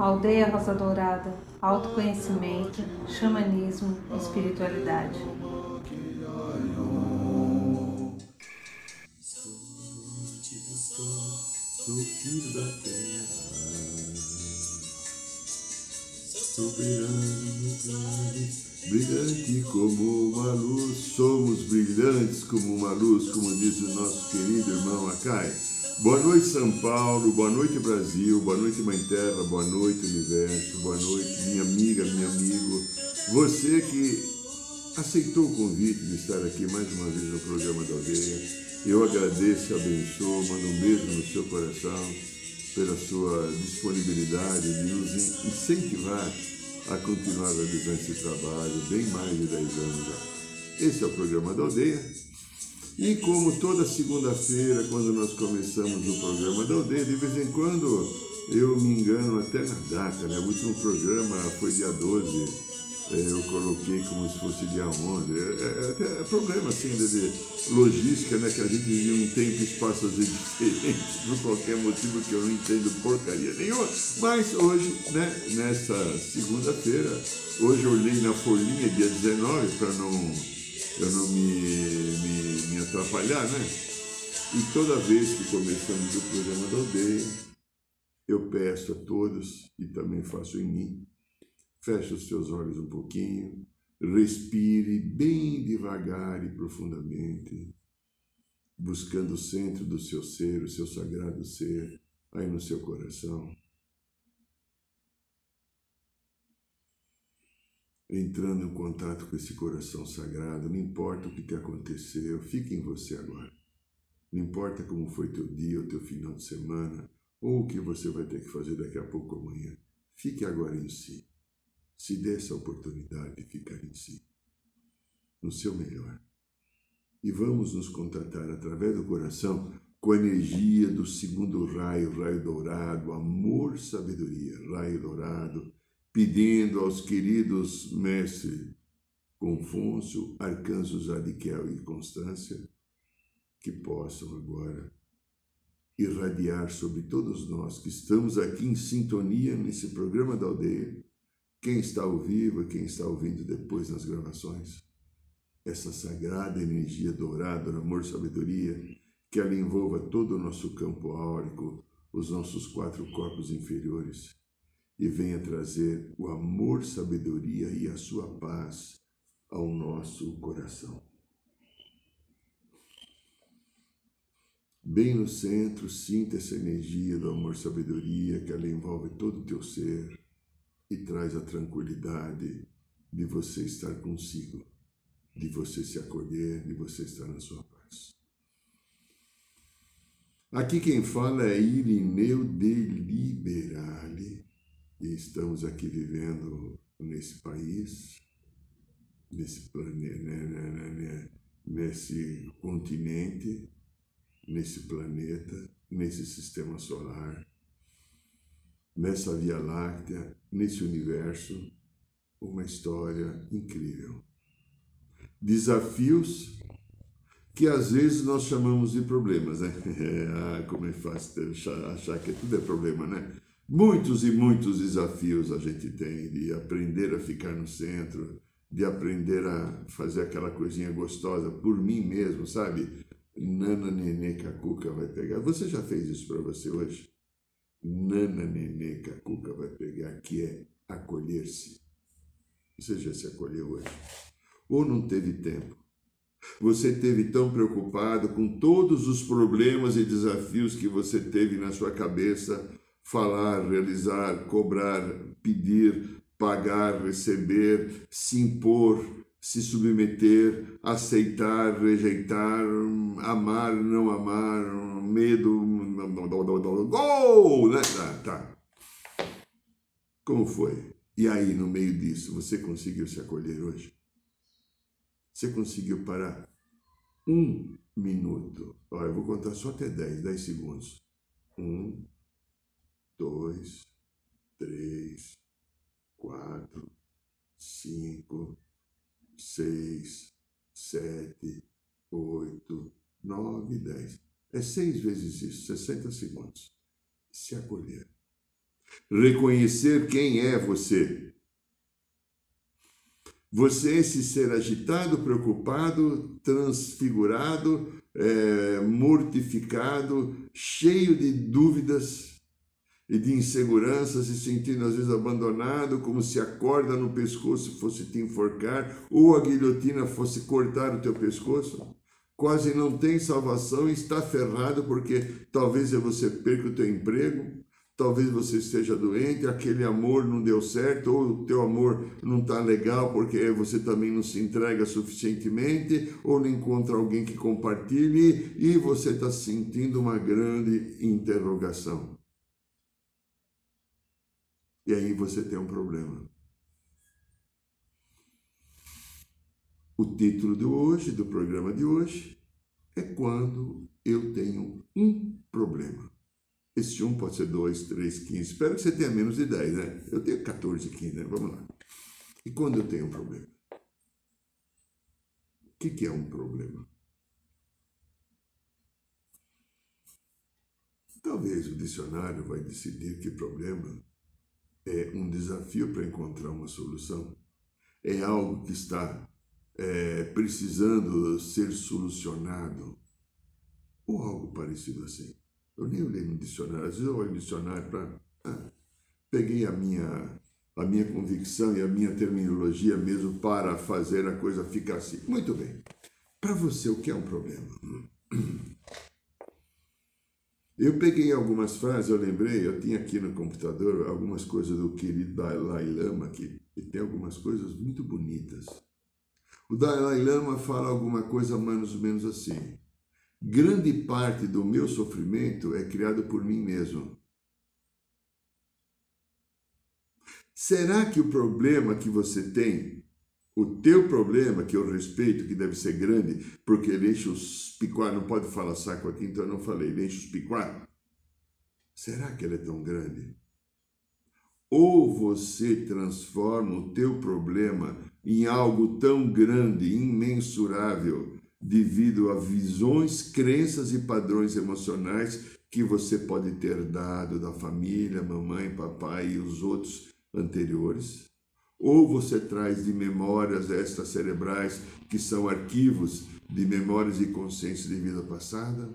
Aldeia Rosa Dourada, autoconhecimento, xamanismo, espiritualidade. Sou filho da terra, soberano nos ares, brilhante como uma luz. Somos brilhantes como uma luz, como diz o nosso querido irmão Acai. Boa noite, São Paulo. Boa noite, Brasil. Boa noite, Mãe Terra. Boa noite, Universo. Boa noite, minha amiga, meu amigo. Você que aceitou o convite de estar aqui mais uma vez no programa da Aldeia. Eu agradeço abençoo, mando um beijo no seu coração pela sua disponibilidade de nos incentivar a continuar realizando esse trabalho bem mais de 10 anos já. Esse é o programa da Aldeia e como toda segunda-feira, quando nós começamos o programa da aldeia, de vez em quando eu me engano até na data, né? O último programa foi dia 12, é, eu coloquei como se fosse dia 11. É, é, é, é problema assim de, logística, né? Que a gente vive um tempo e espaço às vezes diferente, por qualquer motivo que eu não entendo porcaria nenhuma. Mas hoje, né? Nessa segunda-feira, hoje eu olhei na folhinha dia 19 para não eu não me, me, me atrapalhar, né? E toda vez que começamos o programa da aldeia, eu peço a todos, e também faço em mim, feche os seus olhos um pouquinho, respire bem devagar e profundamente, buscando o centro do seu ser, o seu sagrado ser, aí no seu coração. Entrando em contato com esse coração sagrado, não importa o que te aconteceu, fique em você agora. Não importa como foi teu dia, o teu final de semana, ou o que você vai ter que fazer daqui a pouco amanhã. Fique agora em si. Se dê essa oportunidade de ficar em si, no seu melhor. E vamos nos contatar através do coração com a energia do segundo raio, raio dourado, amor, sabedoria, raio dourado, pedindo aos queridos mestres Confúcio, Arcanjos Adiquel e Constância que possam agora irradiar sobre todos nós que estamos aqui em sintonia nesse programa da aldeia, quem está ao vivo e quem está ouvindo depois nas gravações, essa sagrada energia dourada, amor, sabedoria, que ela envolva todo o nosso campo áurico, os nossos quatro corpos inferiores, e venha trazer o amor, sabedoria e a sua paz ao nosso coração. Bem no centro, sinta essa energia do amor, sabedoria que ela envolve todo o teu ser e traz a tranquilidade de você estar consigo, de você se acolher, de você estar na sua paz. Aqui quem fala é Irineu de Liberale e estamos aqui vivendo nesse país, nesse planeta, né, né, né, nesse continente, nesse planeta, nesse sistema solar, nessa Via Láctea, nesse universo, uma história incrível. Desafios que às vezes nós chamamos de problemas, né? ah, como é fácil achar que tudo é problema, né? Muitos e muitos desafios a gente tem de aprender a ficar no centro, de aprender a fazer aquela coisinha gostosa por mim mesmo, sabe? Nana Nenê Cacuca vai pegar. Você já fez isso para você hoje? Nana Nenê Cacuca vai pegar, que é acolher-se. Você já se acolheu hoje? Ou não teve tempo? Você teve tão preocupado com todos os problemas e desafios que você teve na sua cabeça falar, realizar, cobrar, pedir, pagar, receber, se impor, se submeter, aceitar, rejeitar, amar, não amar, medo, gol, né? Tá, tá. Como foi? E aí, no meio disso, você conseguiu se acolher hoje? Você conseguiu parar um minuto? Olha, eu vou contar só até 10, 10 segundos. Um, dois, três, quatro, cinco, seis, sete, oito, nove, dez. É seis vezes isso, 60 segundos. Se acolher. Reconhecer quem é você. Você é esse ser agitado, preocupado, transfigurado, é, mortificado, cheio de dúvidas e de insegurança, se sentindo às vezes abandonado, como se a corda no pescoço fosse te enforcar ou a guilhotina fosse cortar o teu pescoço. Quase não tem salvação e está ferrado porque talvez você perca o teu emprego, talvez você esteja doente, aquele amor não deu certo, ou o teu amor não está legal porque você também não se entrega suficientemente, ou não encontra alguém que compartilhe e você está sentindo uma grande interrogação. E aí você tem um problema. O título de hoje, do programa de hoje, é quando eu tenho um problema. Esse um pode ser dois, três, quinze. Espero que você tenha menos de dez, né? Eu tenho 14, 15, né? Vamos lá. E quando eu tenho um problema? O que, que é um problema? Talvez o dicionário vai decidir que problema é um desafio para encontrar uma solução, é algo que está é, precisando ser solucionado, ou algo parecido assim. Eu nem olhei no dicionário, às vezes eu olho no dicionário para. Ah, peguei a minha, a minha convicção e a minha terminologia mesmo para fazer a coisa ficar assim. Muito bem. Para você, o que é um problema? Eu peguei algumas frases, eu lembrei, eu tinha aqui no computador algumas coisas do querido Dalai Lama, que, tem algumas coisas muito bonitas. O Dalai Lama fala alguma coisa mais ou menos assim: grande parte do meu sofrimento é criado por mim mesmo. Será que o problema que você tem, o teu problema, que eu respeito, que deve ser grande, porque ele enche os picuá, não pode falar saco aqui, então eu não falei, ele enche os picuá. Será que ele é tão grande? Ou você transforma o teu problema em algo tão grande, imensurável, devido a visões, crenças e padrões emocionais que você pode ter dado da família, mamãe, papai e os outros anteriores, ou você traz de memórias extracerebrais que são arquivos de memórias e consciência de vida passada,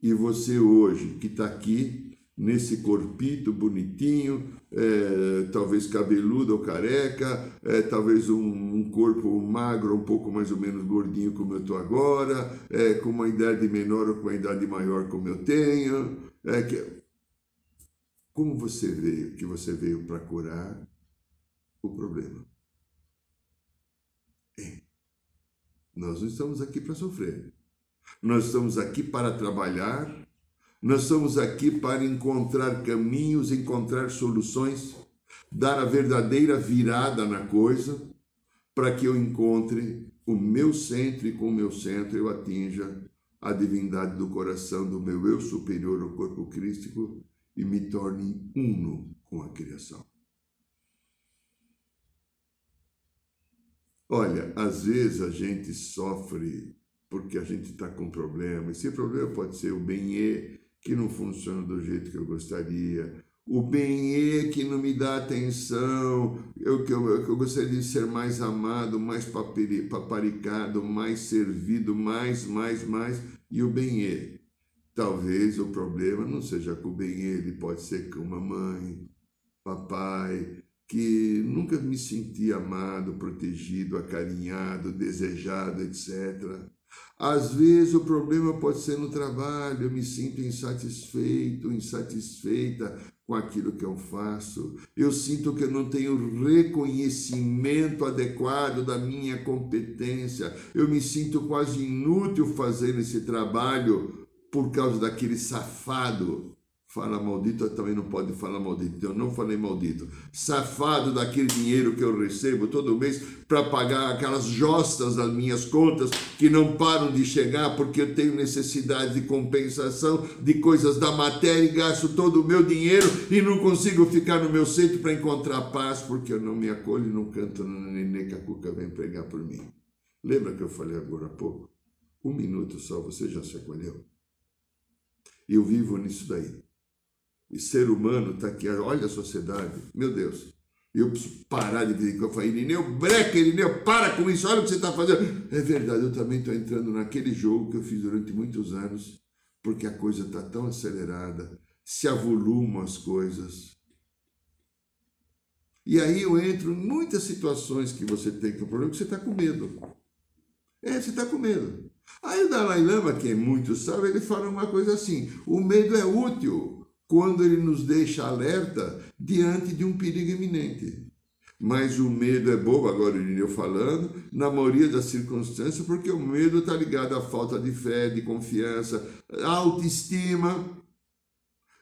e você hoje que está aqui nesse corpito bonitinho, é, talvez cabeludo ou careca, é, talvez um, um, corpo magro, um pouco mais ou menos gordinho como eu estou agora, é, com uma idade menor ou com uma idade maior como eu tenho. É, que, como você veio? Que você veio para curar o problema. É. Nós não estamos aqui para sofrer. Nós estamos aqui para trabalhar nós estamos aqui para encontrar caminhos, encontrar soluções, dar a verdadeira virada na coisa, para que eu encontre o meu centro e com o meu centro eu atinja a divindade do coração do meu eu superior ao corpo crístico e me torne uno com a criação. Olha, às vezes a gente sofre porque a gente está com problema. Esse problema pode ser o bem que não funciona do jeito que eu gostaria, o bem que não me dá atenção, eu, que eu, eu gostaria de ser mais amado, mais paparicado, mais servido, mais, mais, mais, e o bem Talvez o problema não seja com o bem ele pode ser com mamãe, papai, que nunca me senti amado, protegido, acarinhado, desejado, etc. Às vezes o problema pode ser no trabalho, eu me sinto insatisfeito, insatisfeita com aquilo que eu faço. Eu sinto que eu não tenho reconhecimento adequado da minha competência. Eu me sinto quase inútil fazendo esse trabalho por causa daquele safado Fala maldito, também não pode falar maldito. Eu não falei maldito. Safado daquele dinheiro que eu recebo todo mês para pagar aquelas jostas das minhas contas que não param de chegar porque eu tenho necessidade de compensação de coisas da matéria e gasto todo o meu dinheiro e não consigo ficar no meu centro para encontrar paz porque eu não me acolho não canto no nenê que a cuca vem pregar por mim. Lembra que eu falei agora há pouco? Um minuto só, você já se acolheu? Eu vivo nisso daí. Ser humano está aqui, olha a sociedade, meu Deus. Eu preciso parar de ver que eu falei, Irineu, breca, Irineu, para com isso, olha o que você está fazendo. É verdade, eu também estou entrando naquele jogo que eu fiz durante muitos anos, porque a coisa está tão acelerada, se avolumam as coisas. E aí eu entro em muitas situações que você tem que o problema é que você está com medo. É, você está com medo. Aí o Dalai Lama, que é muito sábio, ele fala uma coisa assim: o medo é útil quando ele nos deixa alerta diante de um perigo iminente. Mas o medo é bobo, agora eu falando, na maioria das circunstâncias, porque o medo está ligado à falta de fé, de confiança, autoestima,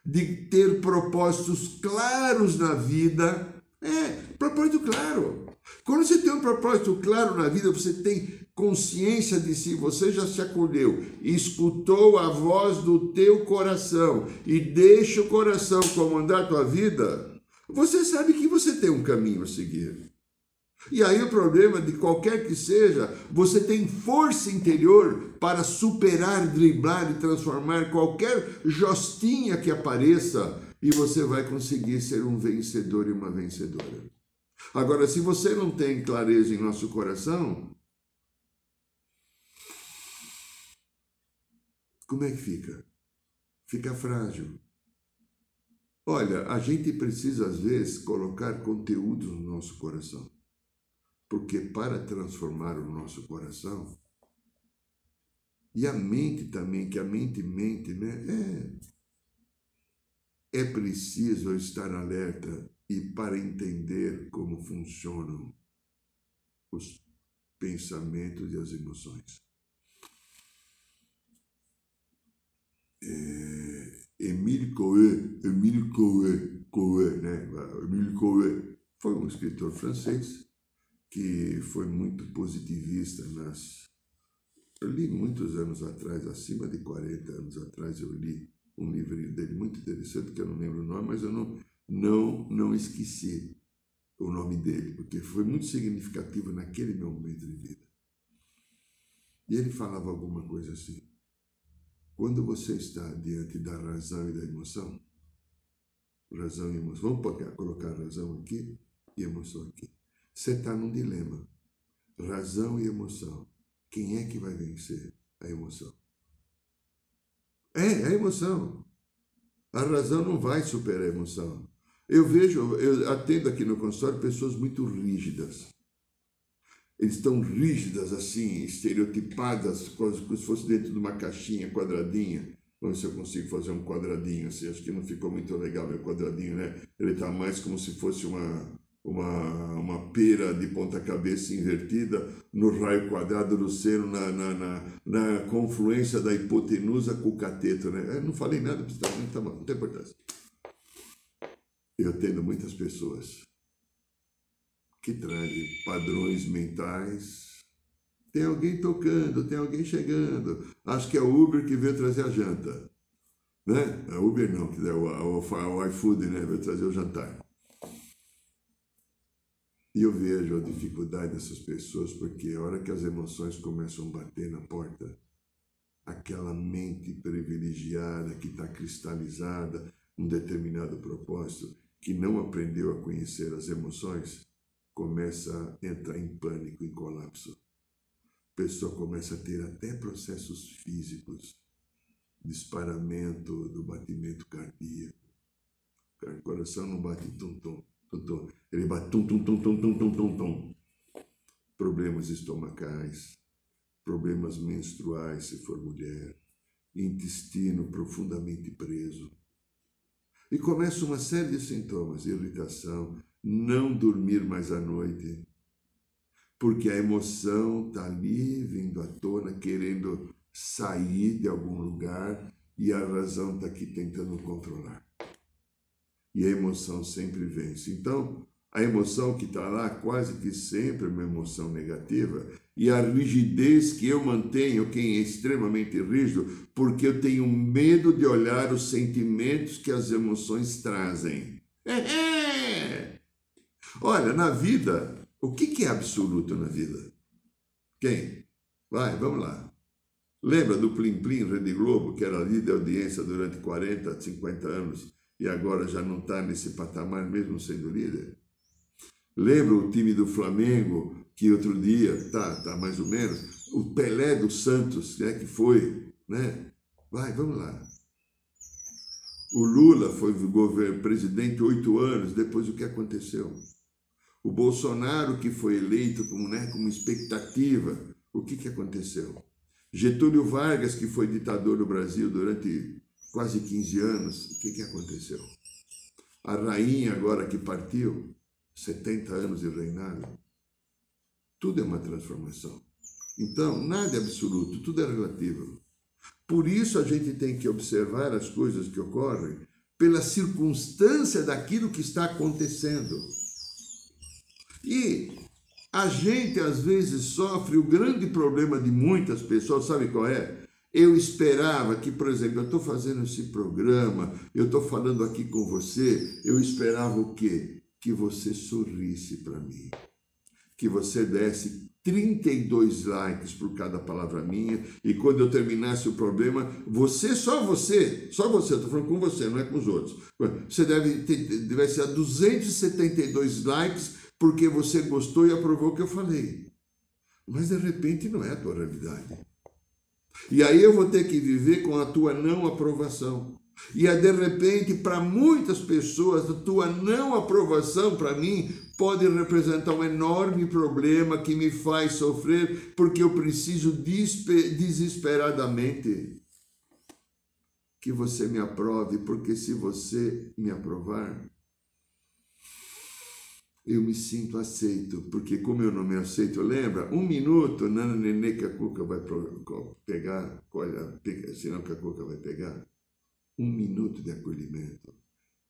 de ter propósitos claros na vida. É, propósito claro. Quando você tem um propósito claro na vida, você tem consciência de si, você já se acolheu, escutou a voz do teu coração e deixa o coração comandar a tua vida, você sabe que você tem um caminho a seguir. E aí o problema de qualquer que seja, você tem força interior para superar, driblar e transformar qualquer jostinha que apareça e você vai conseguir ser um vencedor e uma vencedora. Agora, se você não tem clareza em nosso coração, como é que fica? Fica frágil. Olha, a gente precisa às vezes colocar conteúdo no nosso coração. Porque para transformar o nosso coração, e a mente também, que a mente mente, né? É, é preciso estar alerta e para entender como funcionam os pensamentos e as emoções. É, Coué, Emile Coué, Coué, né? Emile Coué foi um escritor francês que foi muito positivista nas eu li muitos anos atrás, acima de 40 anos atrás, eu li um livrinho dele muito interessante, que eu não lembro o nome, mas eu não, não, não esqueci o nome dele, porque foi muito significativo naquele meu momento de vida. E ele falava alguma coisa assim: quando você está diante da razão e da emoção, razão e emoção, vamos colocar razão aqui e emoção aqui. Você está num dilema. Razão e emoção. Quem é que vai vencer a emoção? É, a emoção. A razão não vai superar a emoção. Eu vejo, eu atendo aqui no consultório pessoas muito rígidas. Estão rígidas assim, estereotipadas, como se fosse dentro de uma caixinha quadradinha. Vamos ver se eu consigo fazer um quadradinho assim. Acho que não ficou muito legal meu quadradinho, né? Ele está mais como se fosse uma, uma, uma pera de ponta cabeça invertida no raio quadrado do seno, na, na, na, na confluência da hipotenusa com o cateto, né? Eu não falei nada, tá bom, não tem importância. Eu atendo muitas pessoas que trazem padrões mentais. Tem alguém tocando, tem alguém chegando. Acho que é o Uber que veio trazer a janta. Né? É Uber não, que é o, o, o iFood, né? Veio trazer o jantar. E eu vejo a dificuldade dessas pessoas, porque a hora que as emoções começam a bater na porta, aquela mente privilegiada que está cristalizada um determinado propósito, que não aprendeu a conhecer as emoções, começa a entrar em pânico, em colapso. A pessoa começa a ter até processos físicos, disparamento do batimento cardíaco. O coração não bate tum-tum, tum-tum. Ele bate tum-tum, tum-tum, tum-tum, tum-tum. Problemas estomacais, problemas menstruais, se for mulher, intestino profundamente preso e começa uma série de sintomas, irritação, não dormir mais à noite, porque a emoção está ali vindo à tona, querendo sair de algum lugar e a razão está aqui tentando controlar. E a emoção sempre vence. Então, a emoção que está lá, quase que sempre é uma emoção negativa, e a rigidez que eu mantenho, quem é extremamente rígido, porque eu tenho medo de olhar os sentimentos que as emoções trazem. É, é. Olha, na vida, o que, é absoluto na vida? Quem? Vai, vamos lá. Lembra do Plim Plim Rede Globo, que era líder de audiência durante 40, 50 anos? e agora já não está nesse patamar mesmo sendo líder? Lembra o time do Flamengo que outro dia, tá, tá mais ou menos, o Pelé do Santos, né, que foi, né? Vai, vamos lá. O Lula foi presidente oito anos, depois o que aconteceu? O Bolsonaro, que foi eleito como, né, como expectativa, o que, que aconteceu? Getúlio Vargas, que foi ditador no Brasil durante quase 15 anos, o que, que aconteceu? A rainha, agora que partiu, 70 anos de reinado, tudo é uma transformação. Então, nada é absoluto, tudo é relativo. Por isso a gente tem que observar as coisas que ocorrem pela circunstância daquilo que está acontecendo. E a gente às vezes sofre o grande problema de muitas pessoas, sabe qual é? Eu esperava que, por exemplo, eu estou fazendo esse programa, eu estou falando aqui com você, eu esperava o quê? Que você sorrisse para mim, que você desse 32 likes por cada palavra minha, e quando eu terminasse o problema, você, só você, só você, estou falando com você, não é com os outros, você deve ter, deve ser 272 likes porque você gostou e aprovou o que eu falei. Mas de repente não é a tua realidade. E aí eu vou ter que viver com a tua não aprovação. E de repente, para muitas pessoas, a tua não aprovação, para mim, pode representar um enorme problema que me faz sofrer, porque eu preciso desesperadamente que você me aprove, porque se você me aprovar, eu me sinto aceito, porque como eu não me aceito, lembra? Um minuto, Nana Nenê que a Cuca vai pegar, olha, senão que a Cuca vai pegar. Um minuto de acolhimento.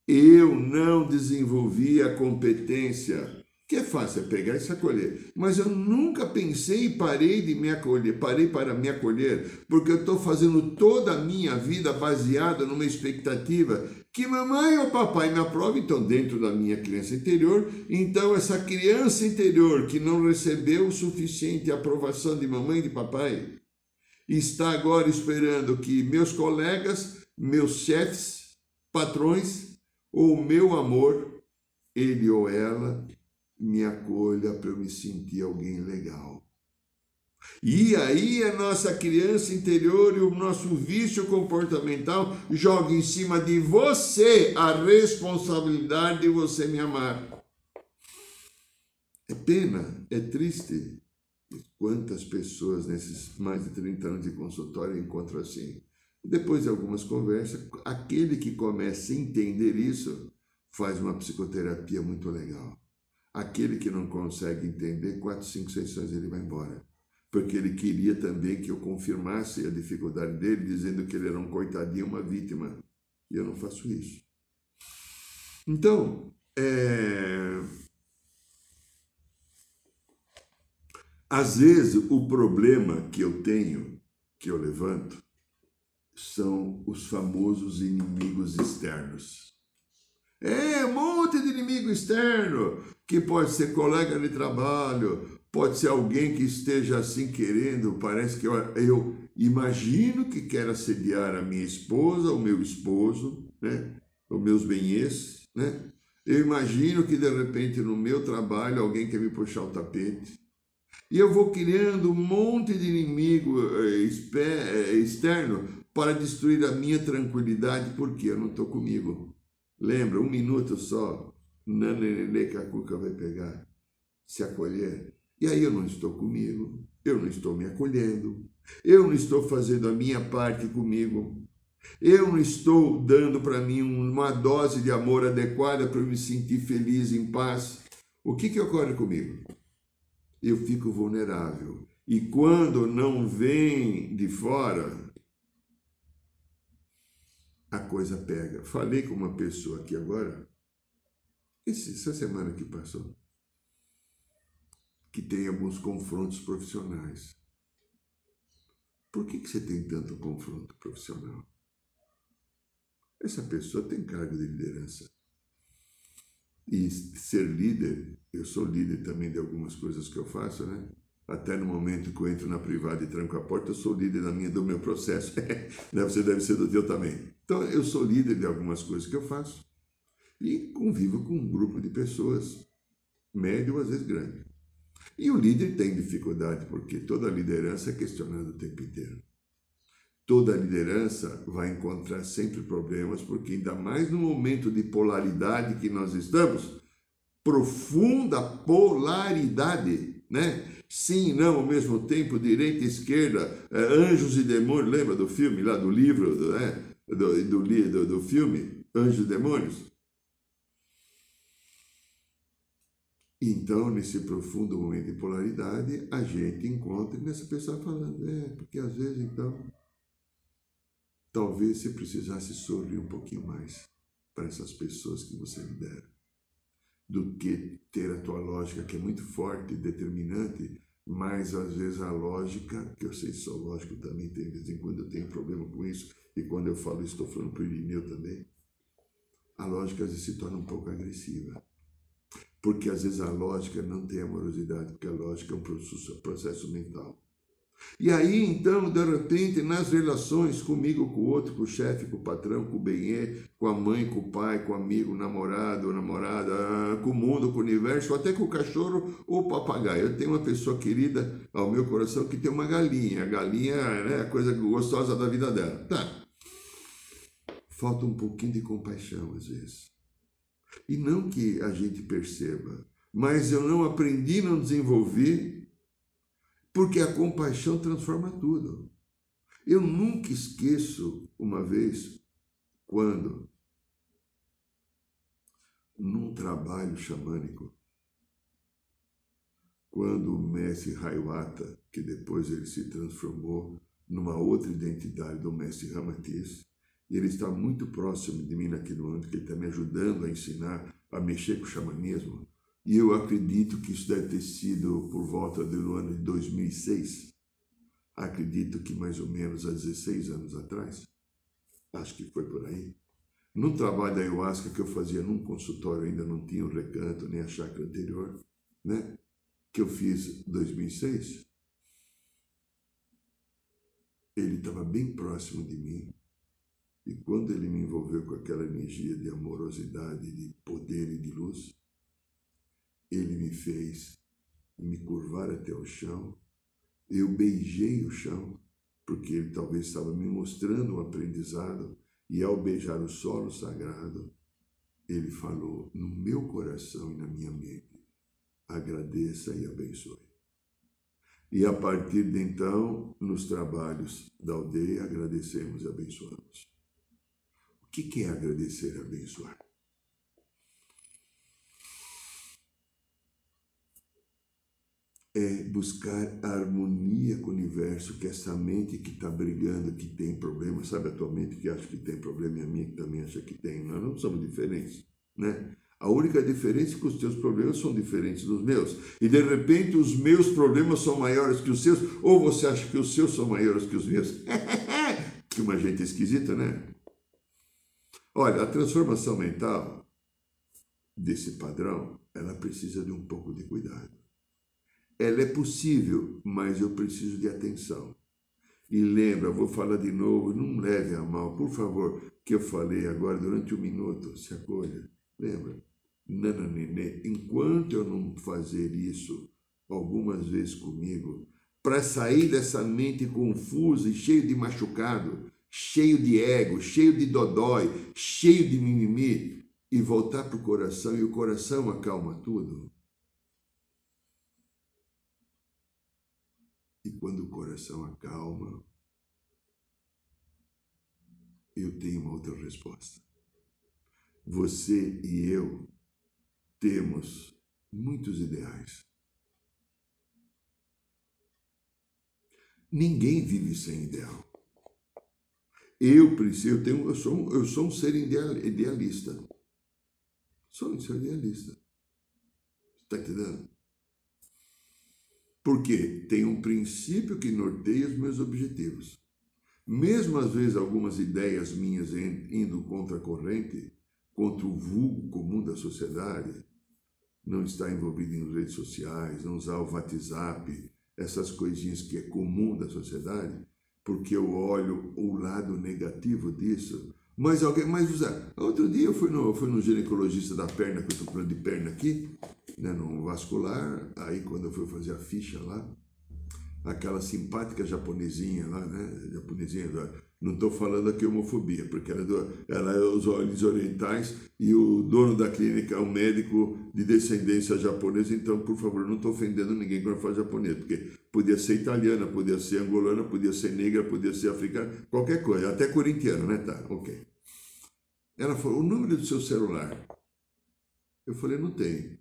Eu não desenvolvi a competência que é fácil é pegar e se acolher. Mas eu nunca pensei e parei de me acolher, parei para me acolher, porque eu estou fazendo toda a minha vida baseada numa expectativa que mamãe ou papai me aprove, então dentro da minha criança interior, então essa criança interior que não recebeu o suficiente aprovação de mamãe e de papai, está agora esperando que meus colegas, meus chefes, patrões, ou meu amor, ele ou ela, me acolha para eu me sentir alguém legal. E aí a nossa criança interior e o nosso vício comportamental joga em cima de você a responsabilidade de você me amar. É pena, é triste. Quantas pessoas nesses mais de 30 anos de consultório encontram assim? Depois de algumas conversas, aquele que começa a entender isso faz uma psicoterapia muito legal. Aquele que não consegue entender, quatro, cinco sessões ele vai embora. Porque ele queria também que eu confirmasse a dificuldade dele, dizendo que ele era um coitadinho, uma vítima. E eu não faço isso. Então, é... às vezes o problema que eu tenho, que eu levanto, são os famosos inimigos externos. É, um monte de inimigo externo, que pode ser colega de trabalho, pode ser alguém que esteja assim querendo, parece que eu, eu imagino que quer assediar a minha esposa, o meu esposo, né? os meus benês, né? Eu imagino que de repente no meu trabalho alguém quer me puxar o tapete. E eu vou criando um monte de inimigo eh, eh, externo para destruir a minha tranquilidade, porque eu não estou comigo. Lembra, um minuto só, nanenê que a cuca vai pegar, se acolher. E aí eu não estou comigo, eu não estou me acolhendo, eu não estou fazendo a minha parte comigo, eu não estou dando para mim uma dose de amor adequada para eu me sentir feliz, em paz. O que, que ocorre comigo? Eu fico vulnerável. E quando não vem de fora, a coisa pega. Falei com uma pessoa aqui agora, essa semana que passou, que tem alguns confrontos profissionais. Por que, que você tem tanto confronto profissional? Essa pessoa tem cargo de liderança. E ser líder, eu sou líder também de algumas coisas que eu faço, né? Até no momento que eu entro na privada e tranco a porta, eu sou líder da minha, do meu processo. Né? Você deve ser do teu também. Então, eu sou líder de algumas coisas que eu faço e convivo com um grupo de pessoas, médio, às vezes grande. E o líder tem dificuldade, porque toda liderança é questionada o tempo inteiro. Toda liderança vai encontrar sempre problemas, porque ainda mais no momento de polaridade que nós estamos, profunda polaridade, né? Sim não ao mesmo tempo, direita e esquerda, é, anjos e demônios, lembra do filme lá, do livro, né? Do, do, do, do filme, Anjos e Demônios? Então, nesse profundo momento de polaridade, a gente encontra nessa pessoa falando, é, porque às vezes, então, talvez você precisasse sorrir um pouquinho mais para essas pessoas que você lidera, do que ter a tua lógica, que é muito forte determinante, mas às vezes a lógica, que eu sei que sou lógico também, tem, de vez em quando eu tenho problema com isso, e quando eu falo isso, estou falando para o Irineu também, a lógica às vezes se torna um pouco agressiva porque às vezes a lógica não tem amorosidade, porque a lógica é um processo mental. E aí, então, de repente, nas relações comigo, com o outro, com o chefe, com o patrão, com o benê, com a mãe, com o pai, com o amigo, namorado, namorada, com o mundo, com o universo, até com o cachorro ou o papagaio. Eu tenho uma pessoa querida ao meu coração que tem uma galinha. A galinha né, é a coisa gostosa da vida dela. Tá. Falta um pouquinho de compaixão, às vezes. E não que a gente perceba, mas eu não aprendi, não desenvolvi, porque a compaixão transforma tudo. Eu nunca esqueço uma vez quando, num trabalho xamânico, quando o mestre Hayawata, que depois ele se transformou numa outra identidade do mestre Ramatiz, e ele está muito próximo de mim naquele momento, que ele está me ajudando a ensinar a mexer com o xamanismo. E eu acredito que isso deve ter sido por volta do ano de 2006. Acredito que mais ou menos há 16 anos atrás. Acho que foi por aí. No trabalho da ayahuasca que eu fazia num consultório, ainda não tinha o recanto nem a chácara anterior, né? Que eu fiz em 2006. Ele estava bem próximo de mim e quando ele me envolveu com aquela energia de amorosidade, de poder e de luz, ele me fez me curvar até o chão. Eu beijei o chão, porque ele talvez estava me mostrando um aprendizado, e ao beijar o solo sagrado, ele falou no meu coração e na minha mente: agradeça e abençoe. E a partir de então, nos trabalhos da aldeia, agradecemos e abençoamos que, que é agradecer e abençoar? É buscar harmonia com o universo, que essa mente que está brigando, que tem problema, sabe a tua mente que acha que tem problema e a minha que também acha que tem, nós não somos diferentes, né? A única diferença é que os teus problemas são diferentes dos meus. E de repente os meus problemas são maiores que os seus, ou você acha que os seus são maiores que os meus. que uma gente esquisita, né? Olha, a transformação mental desse padrão, ela precisa de um pouco de cuidado. Ela é possível, mas eu preciso de atenção. E lembra, vou falar de novo, não leve a mal, por favor, que eu falei agora durante um minuto, se acolha. Lembra? Nananene, enquanto eu não fazer isso algumas vezes comigo, para sair dessa mente confusa e cheio de machucado, cheio de ego, cheio de dodói, cheio de mimimi, e voltar para o coração, e o coração acalma tudo. E quando o coração acalma, eu tenho uma outra resposta. Você e eu temos muitos ideais. Ninguém vive sem ideal. Eu preciso, eu, tenho, eu, sou, eu sou um ser idealista. Sou um ser idealista. Está entendendo? Porque tem um princípio que norteia os meus objetivos. Mesmo às vezes algumas ideias minhas indo contra a corrente, contra o vulgo comum da sociedade, não estar envolvido em redes sociais, não usar o WhatsApp, essas coisinhas que é comum da sociedade, porque eu olho o lado negativo disso. Mas alguém mais usa. Outro dia eu fui no, fui no ginecologista da perna, que eu estou falando de perna aqui, né, no vascular. Aí quando eu fui fazer a ficha lá, aquela simpática japonesinha lá, né? Japonesinha, não estou falando aqui homofobia, porque ela é, ela é os olhos orientais e o dono da clínica é um médico de descendência japonesa, então, por favor, não estou ofendendo ninguém quando fala japonês, porque podia ser italiana, podia ser angolana, podia ser negra, podia ser africana, qualquer coisa, até corintiana, né? Tá, ok. Ela falou, o número do seu celular. Eu falei, não tem.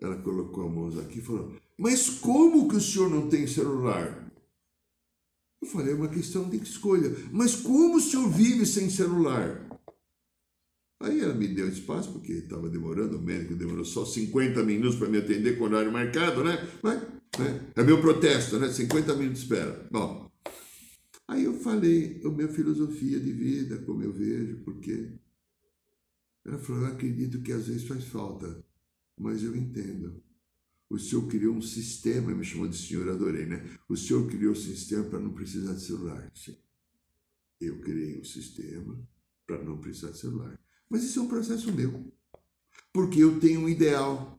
Ela colocou a mão aqui e falou, mas como que o senhor não tem celular? Eu falei, é uma questão de escolha. Mas como o senhor vive sem celular? Aí ela me deu espaço, porque estava demorando, o médico demorou só 50 minutos para me atender com horário marcado, né? Mas, né? É meu protesto, né? 50 minutos de espera. Bom, aí eu falei a minha filosofia de vida, como eu vejo, porque ela falou, eu acredito que às vezes faz falta, mas eu entendo. O Senhor criou um sistema, me chamou de Senhor, adorei, né? O Senhor criou um sistema para não precisar de celular. Sim. Eu criei um sistema para não precisar de celular. Mas isso é um processo meu. Porque eu tenho um ideal.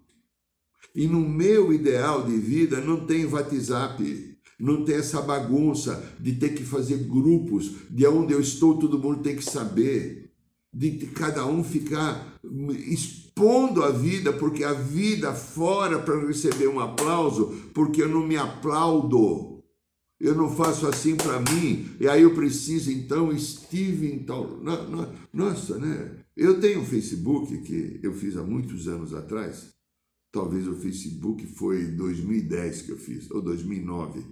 E no meu ideal de vida não tem WhatsApp, não tem essa bagunça de ter que fazer grupos, de onde eu estou, todo mundo tem que saber, de cada um ficar expondo a vida, porque a vida fora para receber um aplauso, porque eu não me aplaudo. Eu não faço assim para mim, e aí eu preciso então Steve então. Nossa, né? Eu tenho um Facebook que eu fiz há muitos anos atrás. Talvez o Facebook foi 2010 que eu fiz, ou 2009,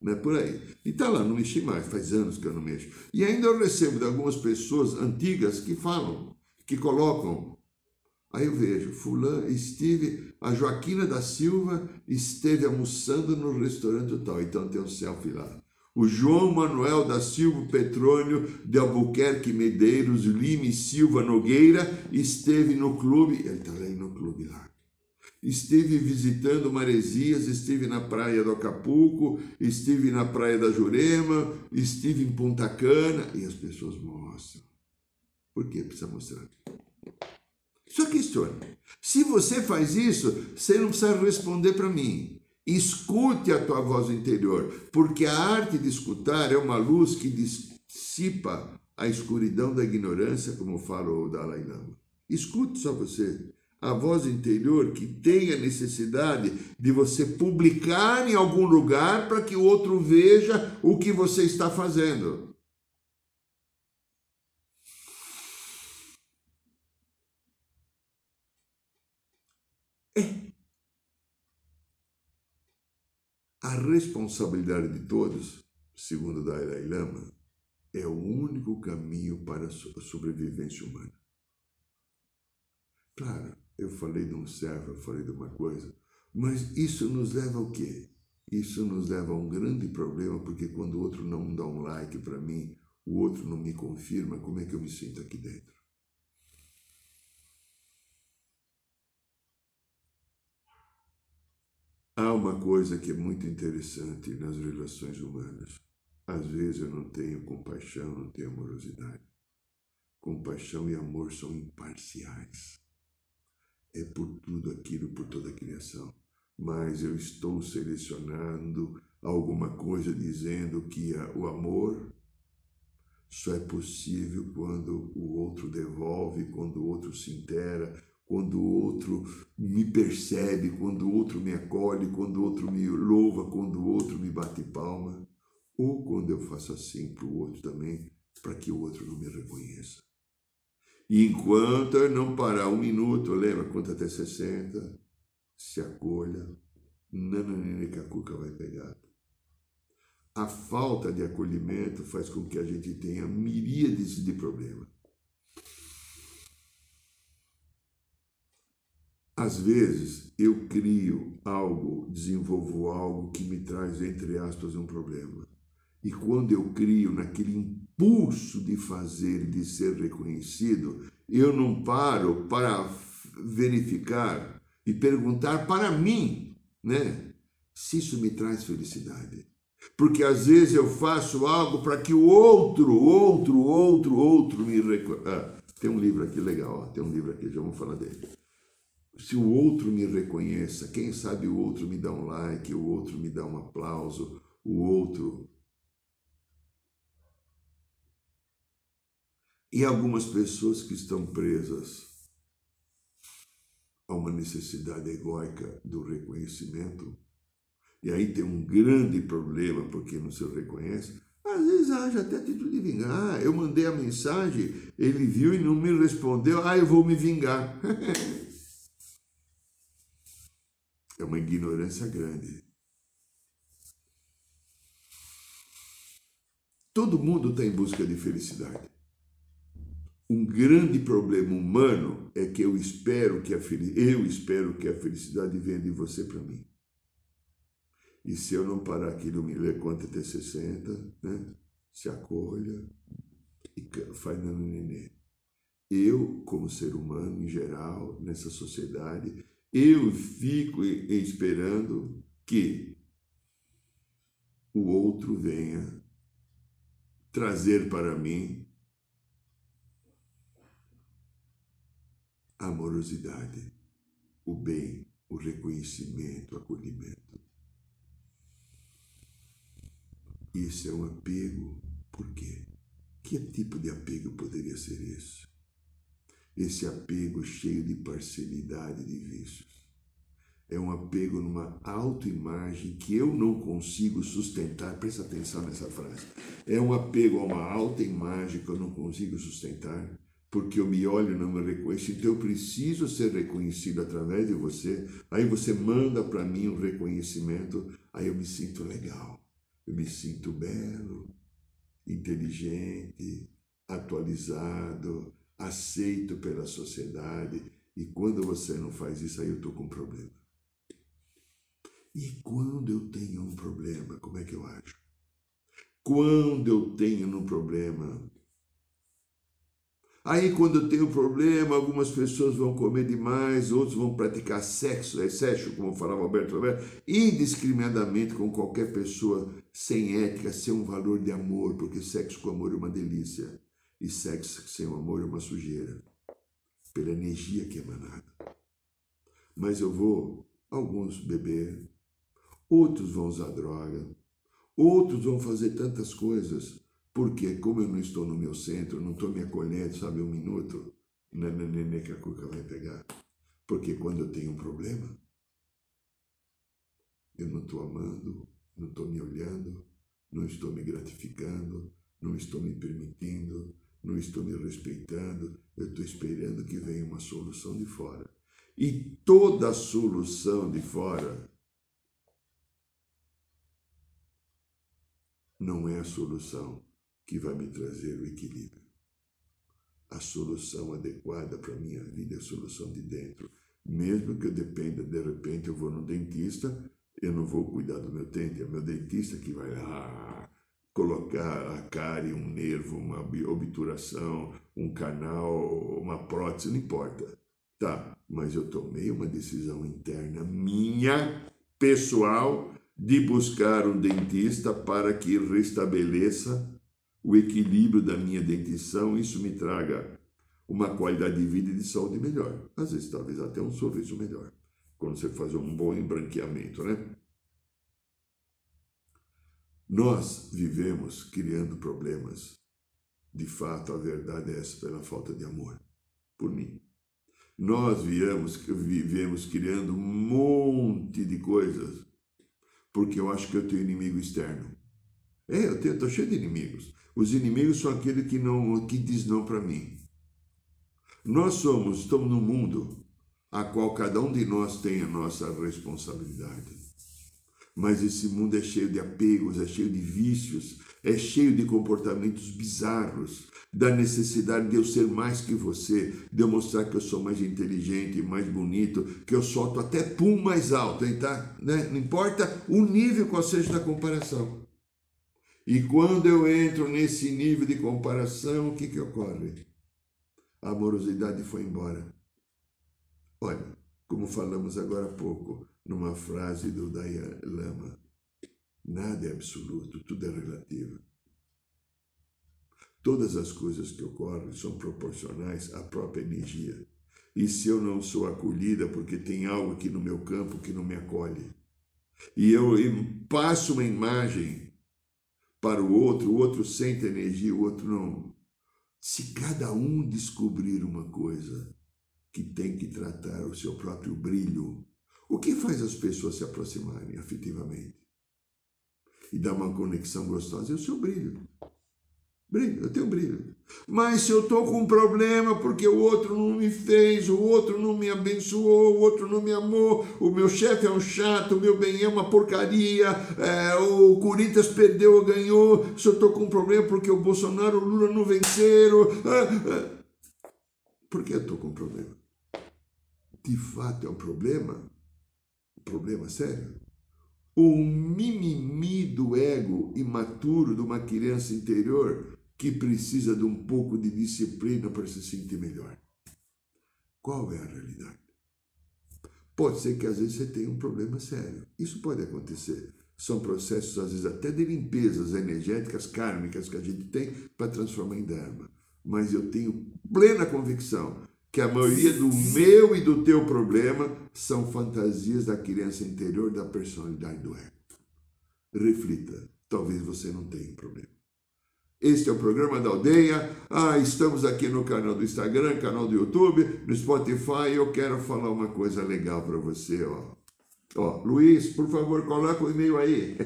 né? Por aí. E tá lá, não mexi mais, faz anos que eu não mexo. E ainda eu recebo de algumas pessoas antigas que falam, que colocam Aí eu vejo, fulano, estive, a Joaquina da Silva esteve almoçando no restaurante tal, então tem um selfie lá. O João Manuel da Silva Petrônio de Albuquerque Medeiros Lime Silva Nogueira esteve no clube, ele está aí no clube lá. Esteve visitando Maresias, esteve na praia do Acapulco, esteve na praia da Jurema, estive em Punta Cana, e as pessoas mostram. Por que precisa mostrar? Só questione. Se você faz isso, você não precisa responder para mim. Escute a tua voz interior, porque a arte de escutar é uma luz que dissipa a escuridão da ignorância, como fala o Dalai Lama. Escute só você. A voz interior que tem a necessidade de você publicar em algum lugar para que o outro veja o que você está fazendo. A responsabilidade de todos, segundo Dalai Lama, é o único caminho para a sobrevivência humana. Claro, eu falei de um servo, eu falei de uma coisa, mas isso nos leva ao quê? Isso nos leva a um grande problema, porque quando o outro não dá um like para mim, o outro não me confirma, como é que eu me sinto aqui dentro? Há uma coisa que é muito interessante nas relações humanas. Às vezes eu não tenho compaixão, não tenho amorosidade. Compaixão e amor são imparciais. É por tudo aquilo, por toda a criação. Mas eu estou selecionando alguma coisa dizendo que o amor só é possível quando o outro devolve, quando o outro se intera, quando o outro me percebe, quando o outro me acolhe, quando o outro me louva, quando o outro me bate palma, ou quando eu faço assim para o outro também, para que o outro não me reconheça. E enquanto eu não parar um minuto, lembra, conta até 60, se acolha, nananine que a cuca vai pegar. A falta de acolhimento faz com que a gente tenha miríades de problemas. Às vezes eu crio algo, desenvolvo algo que me traz, entre aspas, um problema. E quando eu crio naquele impulso de fazer, de ser reconhecido, eu não paro para verificar e perguntar para mim, né? se isso me traz felicidade. Porque às vezes eu faço algo para que o outro, outro, outro, outro me reconheça. Ah, tem um livro aqui legal, ó, tem um livro aqui, já vamos falar dele. Se o outro me reconheça, quem sabe o outro me dá um like, o outro me dá um aplauso, o outro. E algumas pessoas que estão presas a uma necessidade egóica do reconhecimento, e aí tem um grande problema porque não se reconhece, às vezes haja até título de vingar. Eu mandei a mensagem, ele viu e não me respondeu, ah, eu vou me vingar. é uma ignorância grande. Todo mundo está em busca de felicidade. Um grande problema humano é que eu espero que a eu espero que a felicidade venha de você para mim. E se eu não parar aqui no Miller, conta até 60, né? se acolha e faz no nenê. Eu, como ser humano em geral, nessa sociedade, eu fico esperando que o outro venha trazer para mim a amorosidade, o bem, o reconhecimento, o acolhimento. Isso é um apego. Por quê? Que tipo de apego poderia ser esse? Esse apego cheio de parcialidade de vícios. É um apego numa autoimagem que eu não consigo sustentar. Presta atenção nessa frase. É um apego a uma autoimagem que eu não consigo sustentar, porque eu me olho e não me reconheço. Então eu preciso ser reconhecido através de você. Aí você manda para mim um reconhecimento, aí eu me sinto legal. Eu me sinto belo, inteligente, atualizado, aceito pela sociedade. E quando você não faz isso, aí eu estou com um problema. E quando eu tenho um problema, como é que eu acho? Quando eu tenho um problema, Aí, quando eu tenho problema, algumas pessoas vão comer demais, outros vão praticar sexo, é sexo, como falava Alberto Roberto, indiscriminadamente com qualquer pessoa sem ética, sem um valor de amor, porque sexo com amor é uma delícia e sexo sem amor é uma sujeira, pela energia que é emanada. Mas eu vou, alguns beber, outros vão usar droga, outros vão fazer tantas coisas porque, como eu não estou no meu centro, não estou me acolhendo, sabe, um minuto, nenê que a cuca vai pegar. Porque quando eu tenho um problema, eu não estou amando, não estou me olhando, não estou me gratificando, não estou me permitindo, não estou me respeitando, eu estou esperando que venha uma solução de fora. E toda solução de fora não é a solução que vai me trazer o equilíbrio. A solução adequada para a minha vida é a solução de dentro. Mesmo que eu dependa, de repente eu vou no dentista, eu não vou cuidar do meu dente, é meu dentista que vai lá colocar a cárie, um nervo, uma obturação, um canal, uma prótese, não importa. Tá, mas eu tomei uma decisão interna minha, pessoal, de buscar um dentista para que restabeleça o equilíbrio da minha dentição, isso me traga uma qualidade de vida e de saúde melhor. Às vezes, talvez até um sorriso melhor, quando você faz um bom embranqueamento, né? Nós vivemos criando problemas. De fato, a verdade é essa, pela falta de amor por mim. Nós viemos, vivemos criando um monte de coisas porque eu acho que eu tenho inimigo externo. É, eu estou cheio de inimigos. Os inimigos são aqueles que não que diz não para mim. Nós somos, estamos num mundo a qual cada um de nós tem a nossa responsabilidade. Mas esse mundo é cheio de apegos, é cheio de vícios, é cheio de comportamentos bizarros, da necessidade de eu ser mais que você, de eu mostrar que eu sou mais inteligente, mais bonito, que eu solto até pum mais alto, hein, tá? Né? Não importa o nível qual seja da comparação. E quando eu entro nesse nível de comparação, o que, que ocorre? A amorosidade foi embora. Olha, como falamos agora há pouco, numa frase do Dalai Lama: nada é absoluto, tudo é relativo. Todas as coisas que ocorrem são proporcionais à própria energia. E se eu não sou acolhida porque tem algo aqui no meu campo que não me acolhe, e eu passo uma imagem para o outro, o outro sente energia, o outro não. Se cada um descobrir uma coisa que tem que tratar o seu próprio brilho, o que faz as pessoas se aproximarem afetivamente? E dar uma conexão gostosa é o seu brilho. Brilho, eu tenho brilho. Mas se eu estou com um problema porque o outro não me fez, o outro não me abençoou, o outro não me amou, o meu chefe é um chato, o meu bem é uma porcaria, é, o Corinthians perdeu ou ganhou, se eu estou com um problema porque o Bolsonaro e o Lula não venceram. É, é. Por que eu estou com um problema? De fato é um problema? Um problema sério? O mimimi do ego imaturo de uma criança interior que precisa de um pouco de disciplina para se sentir melhor. Qual é a realidade? Pode ser que às vezes você tenha um problema sério. Isso pode acontecer. São processos, às vezes, até de limpezas energéticas, kármicas que a gente tem para transformar em Dharma. Mas eu tenho plena convicção que a maioria do meu e do teu problema são fantasias da criança interior da personalidade do ego. Reflita, talvez você não tenha um problema. Este é o programa da aldeia. Ah, estamos aqui no canal do Instagram, canal do YouTube, no Spotify. Eu quero falar uma coisa legal para você, ó. Ó, Luiz, por favor, coloca o e-mail aí.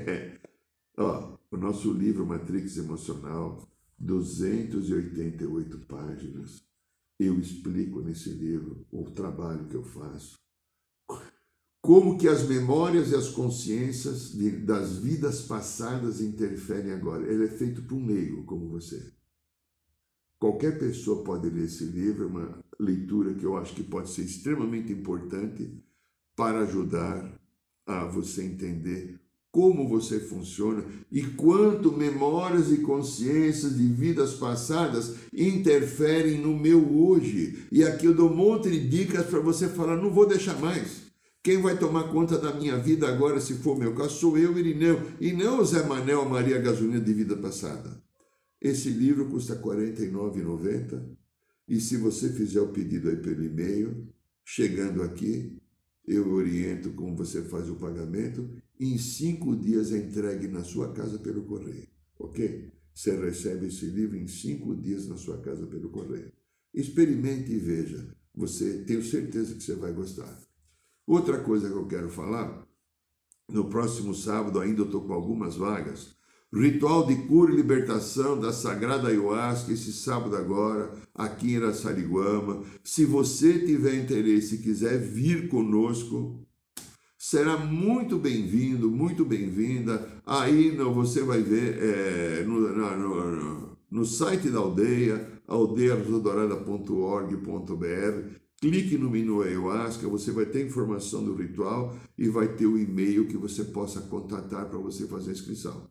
ó, o nosso livro Matrix Emocional, 288 páginas. Eu explico nesse livro o trabalho que eu faço como que as memórias e as consciências das vidas passadas interferem agora. Ele é feito por um leigo como você. Qualquer pessoa pode ler esse livro, é uma leitura que eu acho que pode ser extremamente importante para ajudar a você entender como você funciona e quanto memórias e consciências de vidas passadas interferem no meu hoje. E aqui eu dou um monte de dicas para você falar, não vou deixar mais. Quem vai tomar conta da minha vida agora, se for meu caso, sou eu, Irineu, e não o Zé Manel Maria Gasolina de vida passada. Esse livro custa R$ 49,90 e se você fizer o pedido aí pelo e-mail, chegando aqui, eu oriento como você faz o pagamento. Em cinco dias é entregue na sua casa pelo correio, ok? Você recebe esse livro em cinco dias na sua casa pelo correio. Experimente e veja. Você tenho certeza que você vai gostar. Outra coisa que eu quero falar, no próximo sábado ainda eu estou com algumas vagas, ritual de cura e libertação da Sagrada Ayahuasca, esse sábado agora, aqui em Araçariguama. Se você tiver interesse e quiser vir conosco, será muito bem-vindo, muito bem-vinda. Aí não, você vai ver é, no, no, no, site da aldeia, aldeiarodorada.org.br, Clique no menu Ayahuasca, você vai ter informação do ritual e vai ter o e-mail que você possa contatar para você fazer a inscrição.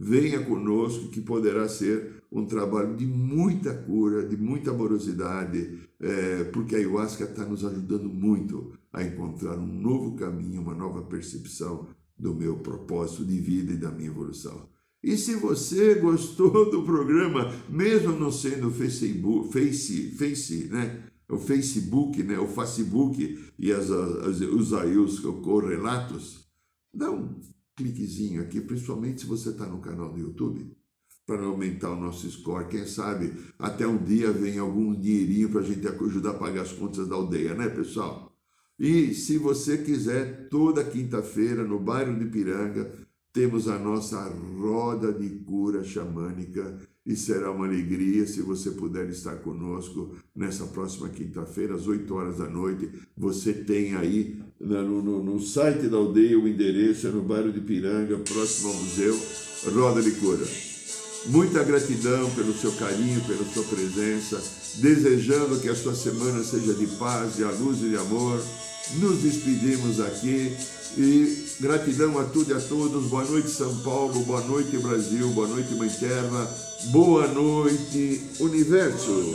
Venha conosco, que poderá ser um trabalho de muita cura, de muita amorosidade, é, porque a ayahuasca está nos ajudando muito a encontrar um novo caminho, uma nova percepção do meu propósito de vida e da minha evolução. E se você gostou do programa, mesmo não sendo Facebook, Face, Face, né? o Facebook, né, o Facebook e as, as, os aí os correlatos, dá um cliquezinho aqui, principalmente se você está no canal do YouTube, para aumentar o nosso score. Quem sabe até um dia vem algum dinheirinho para a gente ajudar a pagar as contas da aldeia, né, pessoal? E se você quiser, toda quinta-feira, no bairro de Piranga, temos a nossa roda de cura xamânica e será uma alegria se você puder estar conosco nessa próxima quinta-feira, às 8 horas da noite. Você tem aí no, no, no, site da aldeia o endereço, é no bairro de Piranga, próximo ao museu, Roda de Cura. Muita gratidão pelo seu carinho, pela sua presença, desejando que a sua semana seja de paz, de luz e de amor. Nos despedimos aqui e gratidão a tudo e a todos. Boa noite, São Paulo. Boa noite, Brasil. Boa noite, Mãe Terra. Boa noite, Universo.